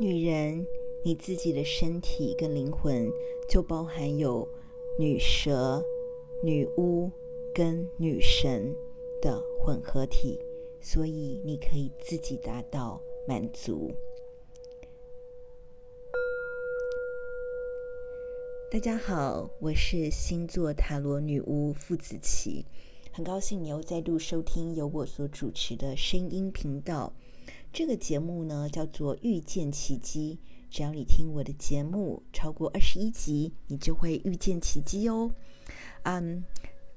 女人，你自己的身体跟灵魂就包含有女蛇、女巫跟女神的混合体，所以你可以自己达到满足。大家好，我是星座塔罗女巫傅子琪，很高兴你又再度收听由我所主持的声音频道。这个节目呢，叫做《遇见奇迹》。只要你听我的节目超过二十一集，你就会遇见奇迹哦。嗯，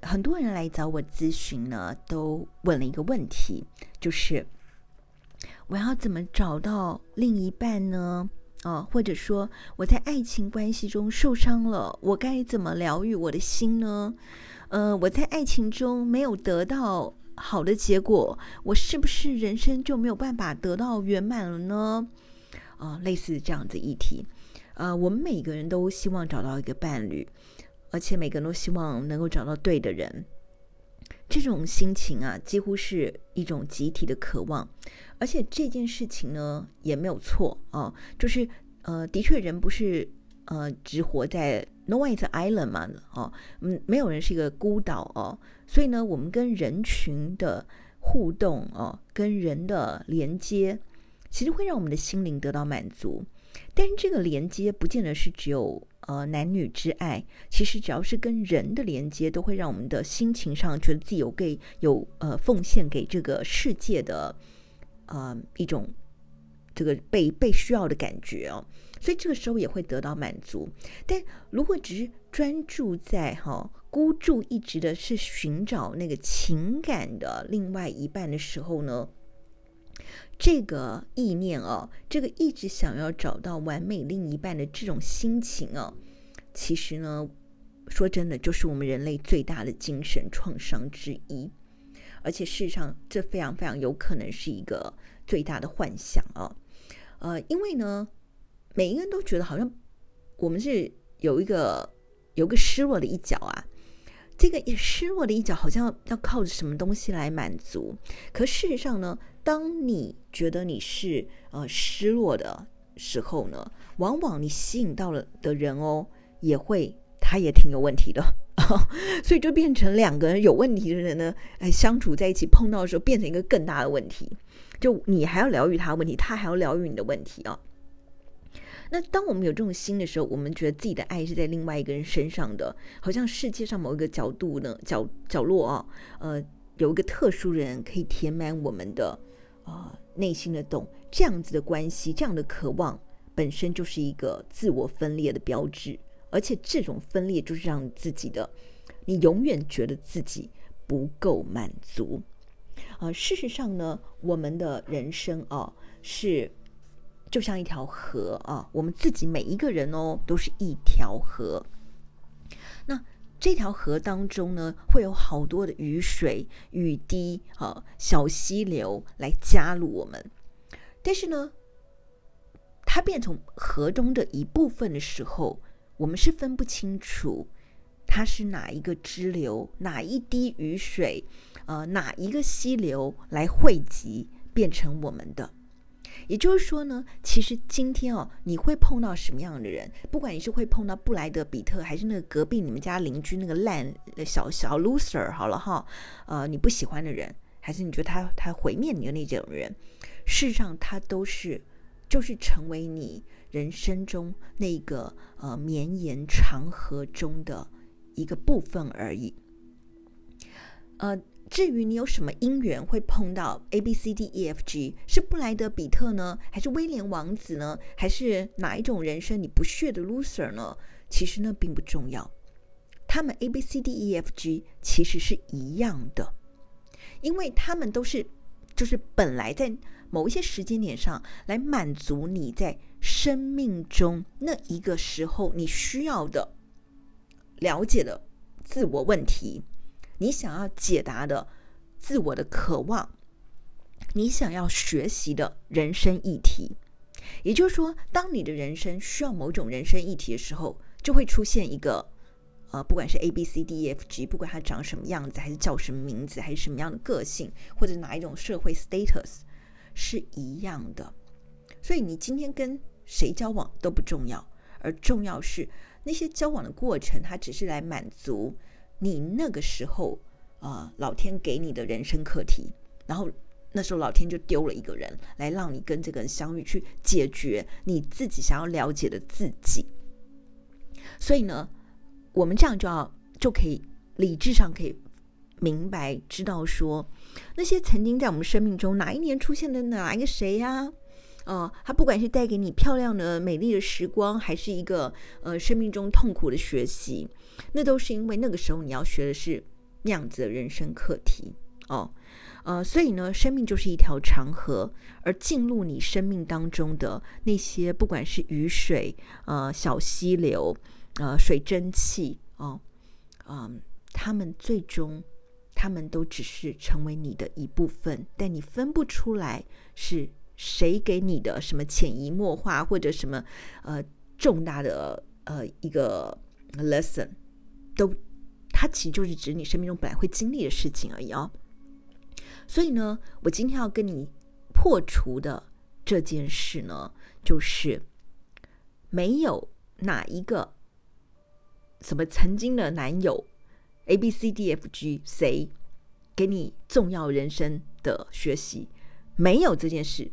很多人来找我咨询呢，都问了一个问题，就是我要怎么找到另一半呢？啊，或者说我在爱情关系中受伤了，我该怎么疗愈我的心呢？呃，我在爱情中没有得到。好的结果，我是不是人生就没有办法得到圆满了呢？啊、类似这样子议题，呃，我们每个人都希望找到一个伴侣，而且每个人都希望能够找到对的人。这种心情啊，几乎是一种集体的渴望，而且这件事情呢也没有错啊、就是呃，的确人不是呃只活在。No one is an island 嘛，哦，嗯，没有人是一个孤岛哦，所以呢，我们跟人群的互动哦，跟人的连接，其实会让我们的心灵得到满足。但是这个连接不见得是只有呃男女之爱，其实只要是跟人的连接，都会让我们的心情上觉得自己有给有呃奉献给这个世界的呃一种这个被被需要的感觉哦。所以这个时候也会得到满足，但如果只是专注在哈、哦、孤注一掷的是寻找那个情感的另外一半的时候呢，这个意念哦，这个一直想要找到完美另一半的这种心情哦，其实呢，说真的，就是我们人类最大的精神创伤之一，而且事实上，这非常非常有可能是一个最大的幻想啊、哦，呃，因为呢。每一个人都觉得好像我们是有一个有一个失落的一角啊，这个失落的一角好像要靠着什么东西来满足。可事实上呢，当你觉得你是呃失落的时候呢，往往你吸引到了的人哦，也会他也挺有问题的，所以就变成两个人有问题的人呢，哎，相处在一起碰到的时候，变成一个更大的问题。就你还要疗愈他的问题，他还要疗愈你的问题啊。那当我们有这种心的时候，我们觉得自己的爱是在另外一个人身上的，好像世界上某一个角度呢，角角落啊，呃，有一个特殊人可以填满我们的啊、内心的洞，这样子的关系，这样的渴望本身就是一个自我分裂的标志，而且这种分裂就是让自己的，你永远觉得自己不够满足啊、呃。事实上呢，我们的人生啊是。就像一条河啊，我们自己每一个人哦，都是一条河。那这条河当中呢，会有好多的雨水、雨滴啊、小溪流来加入我们。但是呢，它变成河中的一部分的时候，我们是分不清楚它是哪一个支流、哪一滴雨水、呃，哪一个溪流来汇集变成我们的。也就是说呢，其实今天哦，你会碰到什么样的人？不管你是会碰到布莱德比特，还是那个隔壁你们家邻居那个烂小小 loser，好了哈，呃，你不喜欢的人，还是你觉得他他毁灭你的那种人，事实上他都是就是成为你人生中那个呃绵延长河中的一个部分而已，呃。至于你有什么因缘会碰到 A B C D E F G，是布莱德彼特呢，还是威廉王子呢，还是哪一种人生你不屑的 loser 呢？其实呢并不重要，他们 A B C D E F G 其实是一样的，因为他们都是就是本来在某一些时间点上来满足你在生命中那一个时候你需要的了解的自我问题。你想要解答的自我的渴望，你想要学习的人生议题，也就是说，当你的人生需要某种人生议题的时候，就会出现一个，呃，不管是 A B C D E F G，不管它长什么样子，还是叫什么名字，还是什么样的个性，或者哪一种社会 status，是一样的。所以，你今天跟谁交往都不重要，而重要是那些交往的过程，它只是来满足你那个时候啊、老天给你的人生课题。然后那时候老天就丢了一个人来让你跟这个人相遇，去解决你自己想要了解的自己。所以呢，我们这样就要就可以理智上可以明白知道说，那些曾经在我们生命中哪一年出现的哪一个谁呀？呃，他不管是带给你漂亮的、美丽的时光，还是一个呃生命中痛苦的学习，那都是因为那个时候你要学的是那样子的人生课题哦。呃，所以呢，生命就是一条长河，而进入你生命当中的那些，不管是雨水、呃小溪流、呃水蒸气哦，嗯、他们最终，他们都只是成为你的一部分，但你分不出来是。谁给你的什么潜移默化，或者什么呃重大的呃一个 lesson，都它其实就是指你生命中本来会经历的事情而已哦。所以呢，我今天要跟你破除的这件事呢，就是没有哪一个什么曾经的男友 A B C D F G 谁给你重要人生的学习，没有这件事。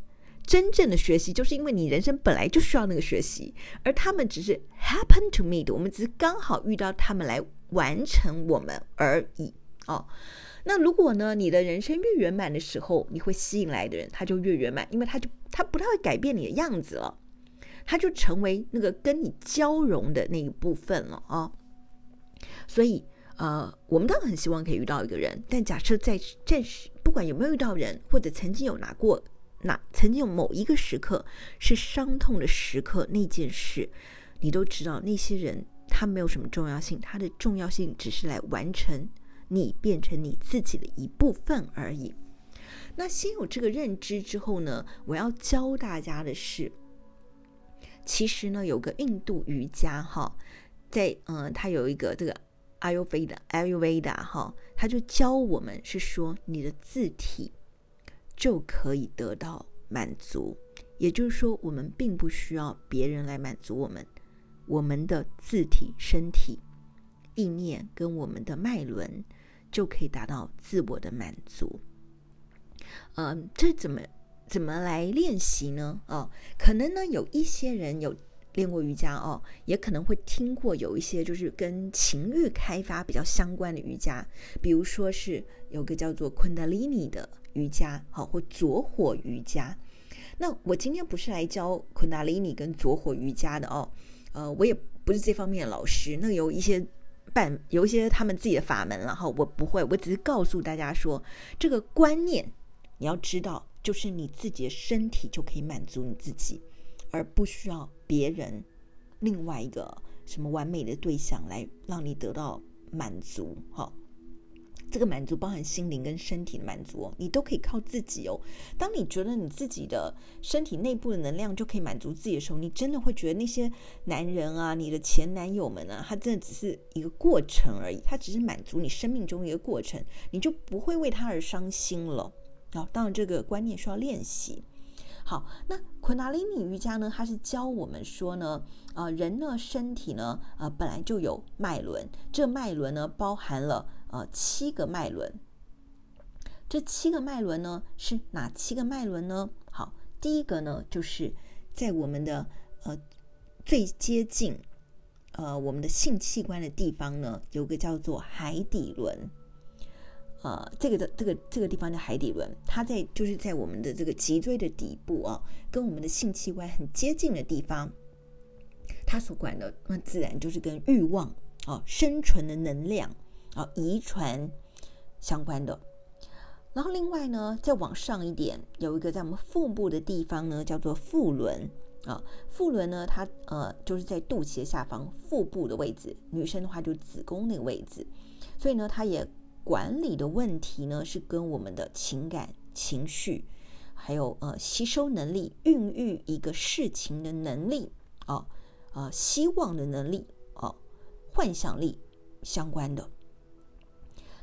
真正的学习，就是因为你人生本来就需要那个学习，而他们只是 happen to meet，我们只是刚好遇到他们来完成我们而已哦。那如果呢，你的人生越圆满的时候，你会吸引来的人他就越圆满，因为他就他不太会改变你的样子了，他就成为那个跟你交融的那一部分了啊、哦。所以呃，我们当然很希望可以遇到一个人，但假设在暂时不管有没有遇到人，或者曾经有拿过。那曾经有某一个时刻是伤痛的时刻，那件事你都知道。那些人他没有什么重要性，他的重要性只是来完成你变成你自己的一部分而已。那先有这个认知之后呢，我要教大家的是，其实呢有个印度瑜伽哈，在嗯，他有一个这个阿尤菲达阿尤维达哈，他就教我们是说你的字体。就可以得到满足，也就是说，我们并不需要别人来满足我们，我们的自体、身体、意念跟我们的脉轮就可以达到自我的满足。嗯，这怎么怎么来练习呢？哦，可能呢有一些人有练过瑜伽哦，也可能会听过有一些就是跟情欲开发比较相关的瑜伽，比如说是有个叫做昆达里尼的。瑜伽好，或拙火瑜伽。那我今天不是来教昆达里尼跟拙火瑜伽的哦，呃，我也不是这方面的老师。那有一些办，有一些他们自己的法门了哈，我不会，我只是告诉大家说，这个观念你要知道，就是你自己的身体就可以满足你自己，而不需要别人另外一个什么完美的对象来让你得到满足哈。这个满足包含心灵跟身体的满足哦，你都可以靠自己哦。当你觉得你自己的身体内部的能量就可以满足自己的时候，你真的会觉得那些男人啊，你的前男友们啊，他真的只是一个过程而已，他只是满足你生命中的一个过程，你就不会为他而伤心了。好，当然这个观念需要练习。好，那昆达里尼瑜伽呢，它是教我们说呢，呃，人呢身体呢，呃，本来就有脉轮，这脉轮呢包含了。呃，七个脉轮，这七个脉轮呢是哪七个脉轮呢？好，第一个呢就是在我们的呃最接近呃我们的性器官的地方呢，有个叫做海底轮。呃，这个的这个这个地方的海底轮，它在就是在我们的这个脊椎的底部啊，跟我们的性器官很接近的地方，它所管的那自然就是跟欲望啊、生存的能量。啊，遗传相关的。然后另外呢，再往上一点，有一个在我们腹部的地方呢，叫做腹轮啊。腹轮呢，它呃就是在肚脐的下方腹部的位置。女生的话就子宫那个位置。所以呢，它也管理的问题呢，是跟我们的情感、情绪，还有呃吸收能力、孕育一个事情的能力啊，啊、希望的能力啊，幻想力相关的。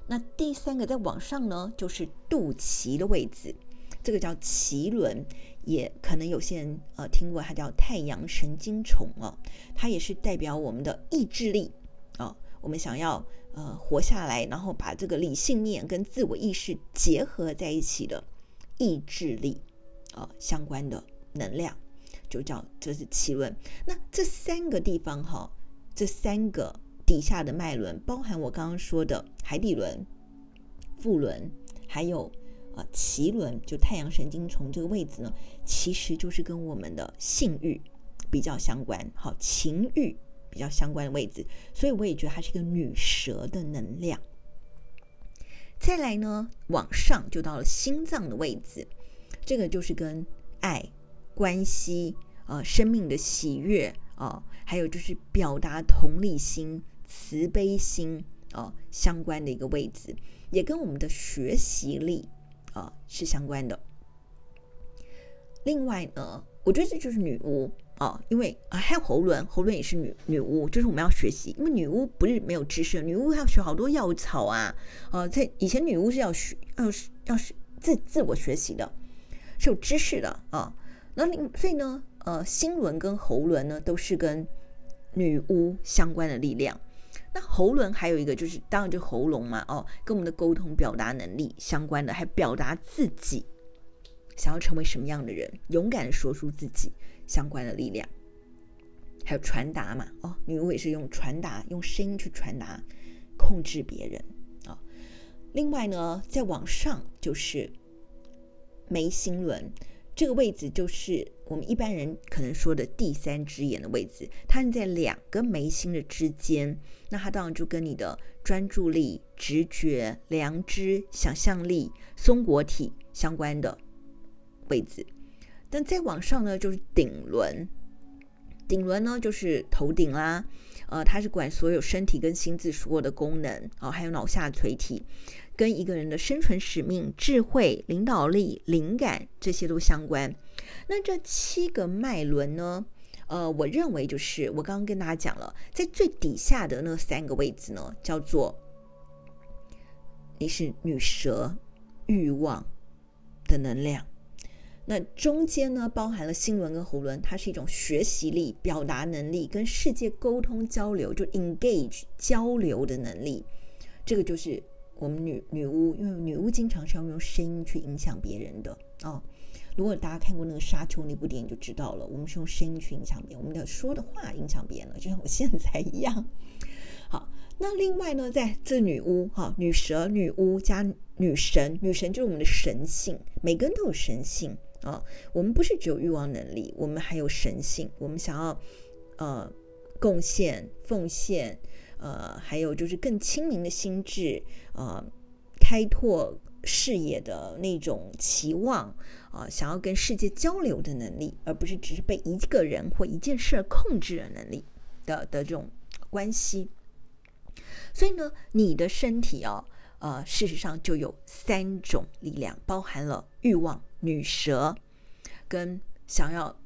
那第三个再往上呢，就是肚脐的位置，这个叫脐轮，也可能有些人呃听过，它叫太阳神经丛哦，它也是代表我们的意志力啊、我们想要呃活下来，然后把这个理性面跟自我意识结合在一起的意志力啊、呃、相关的能量，就叫这是脐轮。那这三个地方哈、这三个底下的脉轮，包含我刚刚说的海底轮、腹轮，还有。啊，脐轮就太阳神经丛这个位置呢，其实就是跟我们的性欲比较相关，好，情欲比较相关的位置，所以我也觉得它是一个女蛇的能量。再来呢，往上就到了心脏的位置，这个就是跟爱、关系、呃、生命的喜悦啊、还有就是表达同理心、慈悲心啊、相关的一个位置，也跟我们的学习力。啊，是相关的。另外呢，我觉得这就是女巫啊，因为啊，还有喉轮，喉轮也是女女巫，就是我们要学习。因为女巫不是没有知识，女巫要学好多药草啊，啊，在以前女巫是要学，要是要是自自我学习的，是有知识的啊。那所以呢，呃，心轮跟喉轮呢，都是跟女巫相关的力量。那喉轮还有一个就是，当然就喉咙嘛，哦，跟我们的沟通表达能力相关的，还表达自己想要成为什么样的人，勇敢的说出自己相关的力量，还有传达嘛，哦，女巫也是用传达，用声音去传达，控制别人啊、哦。另外呢，再往上就是眉心轮。这个位置就是我们一般人可能说的第三只眼的位置，它是在两个眉心的之间。那它当然就跟你的专注力、直觉、良知、想象力、松果体相关的位置。但再往上呢，就是顶轮。顶轮呢，就是头顶啦，呃，它是管所有身体跟心智所有的功能、哦，还有脑下垂体。跟一个人的生存使命、智慧、领导力、灵感这些都相关。那这七个脉轮呢？呃，我认为就是我刚刚跟大家讲了，在最底下的那三个位置呢，叫做你是女蛇欲望的能量。那中间呢，包含了心轮跟喉轮，它是一种学习力、表达能力、跟世界沟通交流，就 engage 交流的能力。这个就是。我们女女巫，因为女巫经常是要用声音去影响别人的哦。如果大家看过那个《沙丘》那部电影，就知道了。我们是用声音去影响别人，我们的说的话影响别人了，就像我现在一样。好，那另外呢，在这女巫哈、女蛇、女巫加女神，女神就是我们的神性，每个人都有神性啊、我们不是只有欲望能力，我们还有神性，我们想要呃贡献、奉献。呃，还有就是更清明的心智，呃，开拓视野的那种期望，啊、呃，想要跟世界交流的能力，而不是只是被一个人或一件事控制的能力的的这种关系。所以呢，你的身体啊，呃，事实上就有三种力量，包含了欲望、女蛇，跟想要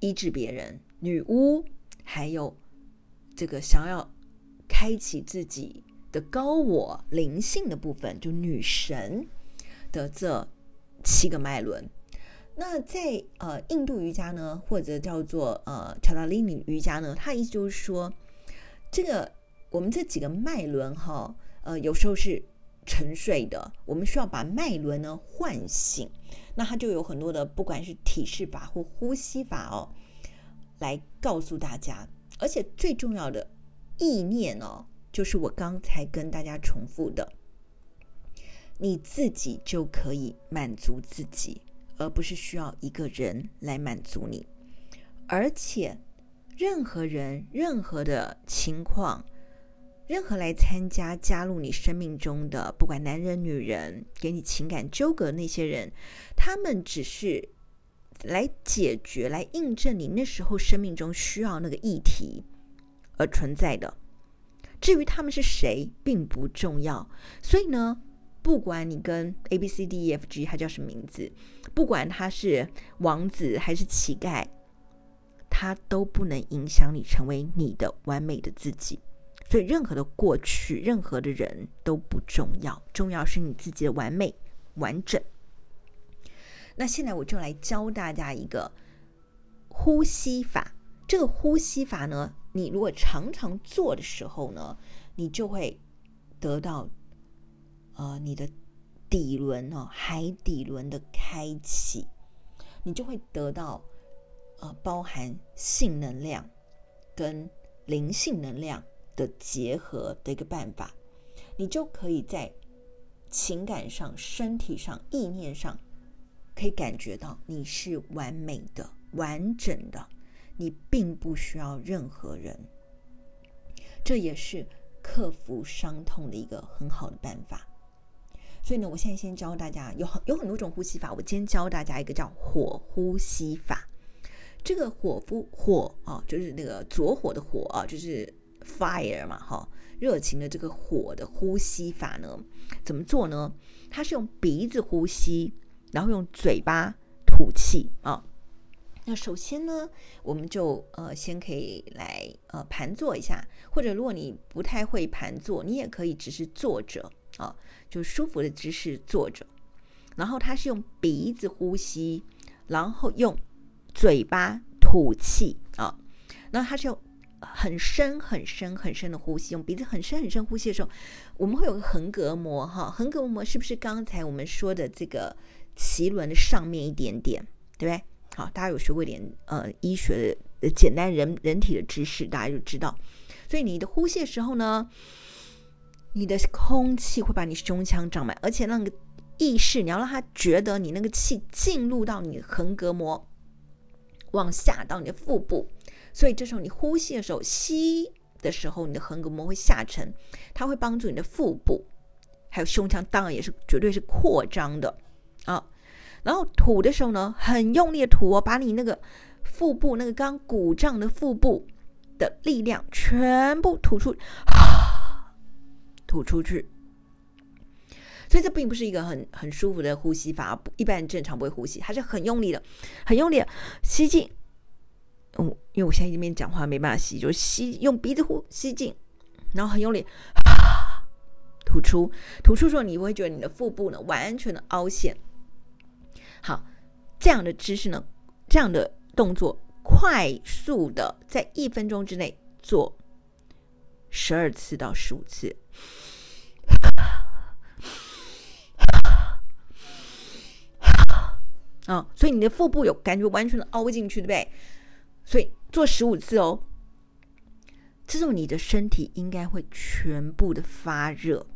医治别人、女巫，还有。这个想要开启自己的高我灵性的部分，就女神的这七个脉轮。那在呃印度瑜伽呢，或者叫做呃乔达利尼瑜伽呢，它意思就是说，这个我们这几个脉轮哈，呃有时候是沉睡的，我们需要把脉轮呢唤醒。那它就有很多的，不管是体式法或呼吸法哦，来告诉大家。而且最重要的意念哦，就是我刚才跟大家重复的，你自己就可以满足自己，而不是需要一个人来满足你。而且，任何人、任何的情况，任何来参加、加入你生命中的，不管男人、女人，给你情感纠葛那些人，他们只是。来解决、来印证你那时候生命中需要那个议题而存在的。至于他们是谁，并不重要。所以呢，不管你跟 A B C D E F G 他叫什么名字，不管他是王子还是乞丐，他都不能影响你成为你的完美的自己。所以，任何的过去、任何的人都不重要，重要是你自己的完美、完整。那现在我就来教大家一个呼吸法。这个呼吸法呢，你如果常常做的时候呢，你就会得到呃你的底轮哦，海底轮的开启，你就会得到呃包含性能量跟灵性能量的结合的一个办法，你就可以在情感上、身体上、意念上，可以感觉到你是完美的、完整的。你并不需要任何人，这也是克服伤痛的一个很好的办法。所以呢，我现在先教大家有很有很多种呼吸法。我今天教大家一个叫火呼吸法。这个火呼火啊，就是那个着火的火啊，就是 fire 嘛，哈，热情的这个火的呼吸法呢，怎么做呢？它是用鼻子呼吸，然后用嘴巴吐气啊。那首先呢，我们就呃先可以来呃盘坐一下，或者如果你不太会盘坐，你也可以只是坐着啊，就舒服的姿势坐着。然后它是用鼻子呼吸，然后用嘴巴吐气啊。那它是用很深很深很深的呼吸，用鼻子很深很深呼吸的时候，我们会有个横膈膜哈，横膈膜是不是刚才我们说的这个脐轮的上面一点点，对不对？好，大家有学过点呃医学的简单人人体的知识，大家就知道。所以你的呼吸的时候呢，你的空气会把你胸腔胀满，而且那个意识你要让他觉得你那个气进入到你横膈膜，往下到你的腹部。所以这时候你呼吸的时候，吸的时候你的横膈膜会下沉，它会帮助你的腹部还有胸腔，当然也是绝对是扩张的啊。然后吐的时候呢，很用力的吐哦，把你那个腹部那个刚鼓胀的腹部的力量全部吐出，吐出去。所以这并不是一个很很舒服的呼吸法，一般正常不会呼吸，它是很用力的，很用力的吸进。嗯，因为我现在这边讲话没办法吸，就吸用鼻子呼吸进，然后很用力吐出。吐出之后，你会觉得你的腹部呢完全的凹陷。好，这样的姿势呢，这样的动作，快速的在一分钟之内做十二次到十五次。啊、所以你的腹部有感觉完全的凹进去，对不对？所以做十五次哦，这时候你的身体应该会全部的发热。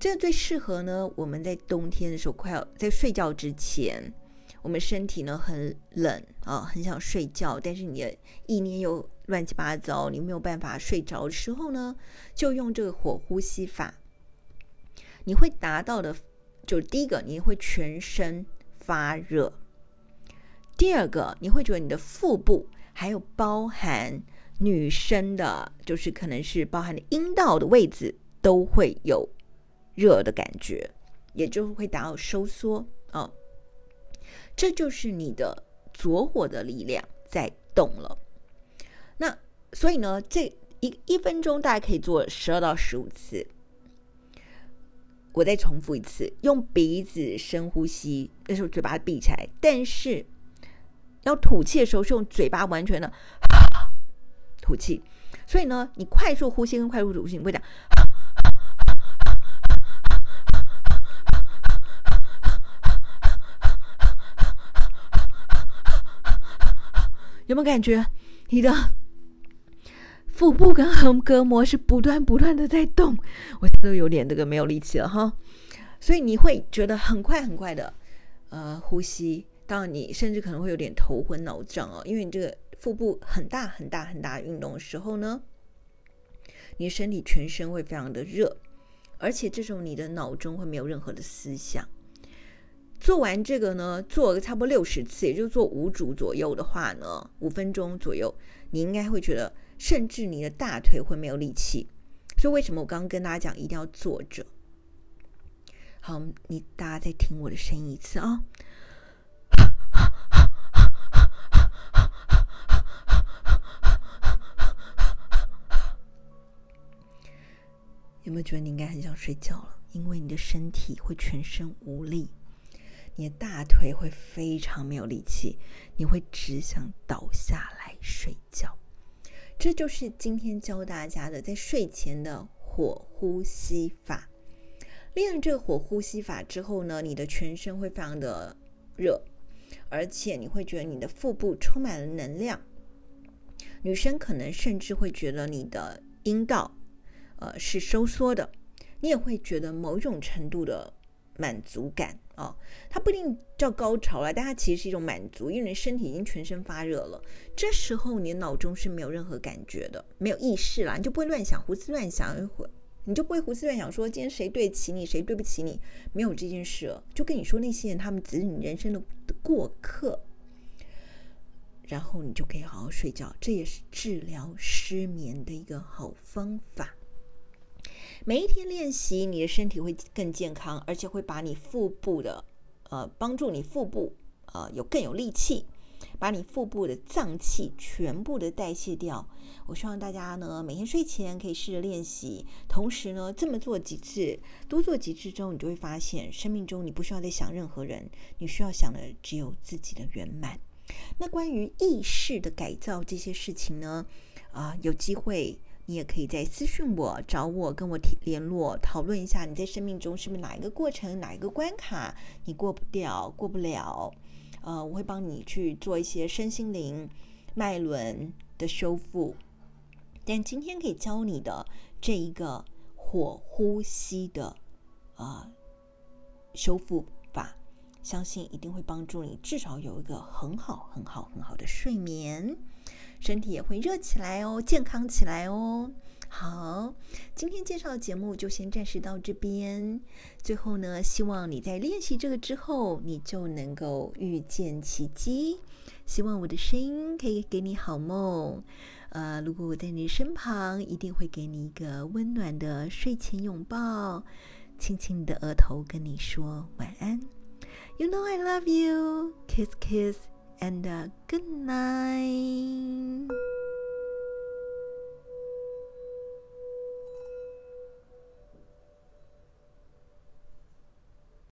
这最适合呢，我们在冬天的时候，快要在睡觉之前，我们身体呢很冷啊，很想睡觉，但是你的意念又乱七八糟，你没有办法睡着的时候呢，就用这个火呼吸法，你会达到的，就第一个你会全身发热，第二个你会觉得你的腹部还有包含女生的，就是可能是包含的阴道的位置都会有。热的感觉，也就会达到收缩啊、这就是你的左火的力量在动了。那所以呢，这一一分钟大概可以做十二到十五次。我再重复一次，用鼻子深呼吸，那时候嘴巴闭起来，但是要吐气的时候是用嘴巴完全的吐气。所以呢，你快速呼吸跟快速吐气，你会讲。有没有感觉你的 腹部跟横膈膜是不断不断的在动？我都有点这个没有力气了哈，所以你会觉得很快很快的呃呼吸，当然你甚至可能会有点头昏脑胀哦，因为你这个腹部很大很大很大运动的时候呢，你身体全身会非常的热，而且这时候你的脑中会没有任何的思想。做完这个呢，做个差不多六十次，也就做五组左右的话呢，五分钟左右，你应该会觉得，甚至你的大腿会没有力气。所以为什么我刚刚跟大家讲一定要坐着？好，你大家再听我的声音一次啊！有没有觉得你应该很想睡觉了？因为你的身体会全身无力。你的大腿会非常没有力气，你会只想倒下来睡觉。这就是今天教大家的在睡前的火呼吸法。练了这个火呼吸法之后呢，你的全身会非常的热，而且你会觉得你的腹部充满了能量。女生可能甚至会觉得你的阴道，呃，是收缩的，你也会觉得某种程度的满足感啊、哦。它不一定叫高潮了，但它其实是一种满足，因为你身体已经全身发热了。这时候你脑中是没有任何感觉的，没有意识啦，你就不会乱想、胡思乱想一，会，你就不会胡思乱想说今天谁对得起你，谁对不起你，没有这件事了。就跟你说那些人，他们只是你人生的过客。然后你就可以好好睡觉，这也是治疗失眠的一个好方法。每一天练习，你的身体会更健康，而且会把你腹部的，呃，帮助你腹部，呃，有更有力气，把你腹部的脏器全部的代谢掉。我希望大家呢，每天睡前可以试着练习，同时呢，这么做几次，多做几次之后，你就会发现，生命中你不需要再想任何人，你需要想的只有自己的圆满。那关于意识的改造这些事情呢，啊，有机会你也可以再私信我，找我跟我提联络讨论一下，你在生命中是不是哪一个过程、哪一个关卡你过不掉、过不了？呃，我会帮你去做一些身心灵脉轮的修复。但今天可以教你的这一个火呼吸的啊修复。相信一定会帮助你，至少有一个很好、很好、很好的睡眠，身体也会热起来哦，健康起来哦。好，今天介绍的节目就先暂时到这边。最后呢，希望你在练习这个之后，你就能够遇见奇迹。希望我的声音可以给你好梦。呃，如果我在你身旁，一定会给你一个温暖的睡前拥抱，亲亲你的额头，跟你说晚安。You know I love you. Kiss, kiss, and uh, good night.